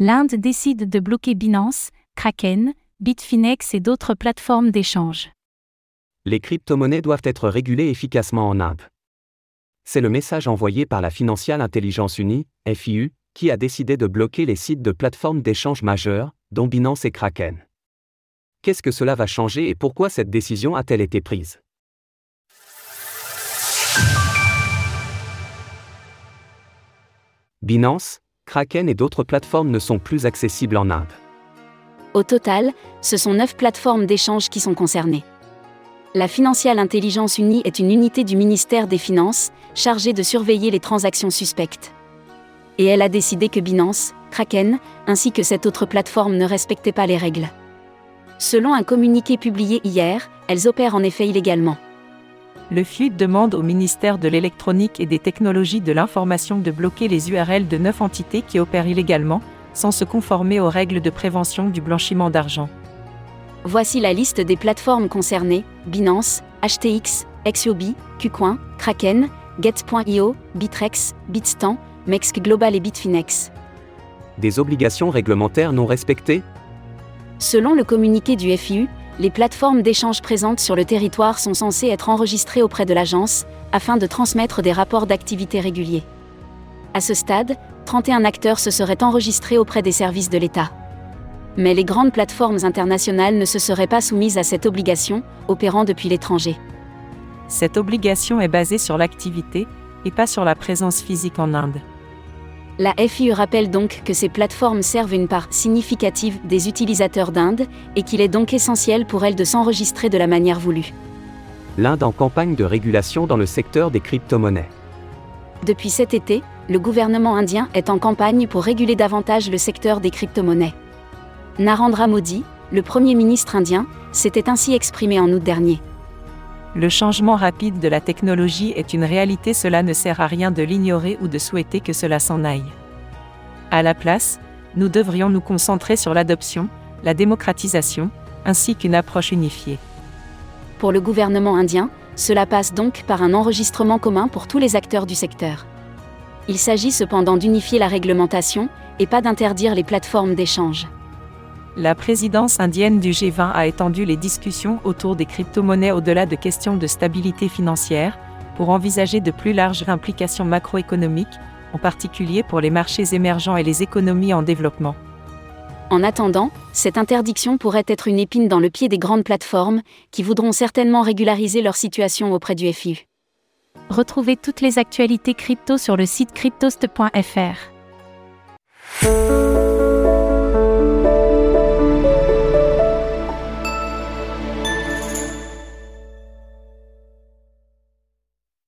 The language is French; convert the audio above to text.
L'Inde décide de bloquer Binance, Kraken, Bitfinex et d'autres plateformes d'échange. Les crypto-monnaies doivent être régulées efficacement en Inde. C'est le message envoyé par la Financial Intelligence Unie, FIU, qui a décidé de bloquer les sites de plateformes d'échange majeures, dont Binance et Kraken. Qu'est-ce que cela va changer et pourquoi cette décision a-t-elle été prise? Binance, Kraken et d'autres plateformes ne sont plus accessibles en Inde. Au total, ce sont neuf plateformes d'échange qui sont concernées. La Financial Intelligence Unie est une unité du ministère des Finances, chargée de surveiller les transactions suspectes. Et elle a décidé que Binance, Kraken, ainsi que cette autre plateforme ne respectaient pas les règles. Selon un communiqué publié hier, elles opèrent en effet illégalement. Le FUIT demande au ministère de l'électronique et des technologies de l'information de bloquer les URL de neuf entités qui opèrent illégalement, sans se conformer aux règles de prévention du blanchiment d'argent. Voici la liste des plateformes concernées Binance, HTX, XOB, KuCoin, Kraken, Get.io, Bitrex, Bitstamp, Mex Global et Bitfinex. Des obligations réglementaires non respectées? Selon le communiqué du FIU, les plateformes d'échange présentes sur le territoire sont censées être enregistrées auprès de l'agence, afin de transmettre des rapports d'activité réguliers. À ce stade, 31 acteurs se seraient enregistrés auprès des services de l'État. Mais les grandes plateformes internationales ne se seraient pas soumises à cette obligation, opérant depuis l'étranger. Cette obligation est basée sur l'activité, et pas sur la présence physique en Inde. La FIU rappelle donc que ces plateformes servent une part significative des utilisateurs d'Inde et qu'il est donc essentiel pour elles de s'enregistrer de la manière voulue. L'Inde en campagne de régulation dans le secteur des crypto-monnaies. Depuis cet été, le gouvernement indien est en campagne pour réguler davantage le secteur des crypto-monnaies. Narendra Modi, le Premier ministre indien, s'était ainsi exprimé en août dernier. Le changement rapide de la technologie est une réalité, cela ne sert à rien de l'ignorer ou de souhaiter que cela s'en aille. À la place, nous devrions nous concentrer sur l'adoption, la démocratisation, ainsi qu'une approche unifiée. Pour le gouvernement indien, cela passe donc par un enregistrement commun pour tous les acteurs du secteur. Il s'agit cependant d'unifier la réglementation, et pas d'interdire les plateformes d'échange la présidence indienne du G20 a étendu les discussions autour des crypto-monnaies au-delà de questions de stabilité financière, pour envisager de plus larges implications macroéconomiques, en particulier pour les marchés émergents et les économies en développement. En attendant, cette interdiction pourrait être une épine dans le pied des grandes plateformes, qui voudront certainement régulariser leur situation auprès du FIU. Retrouvez toutes les actualités crypto sur le site cryptost.fr.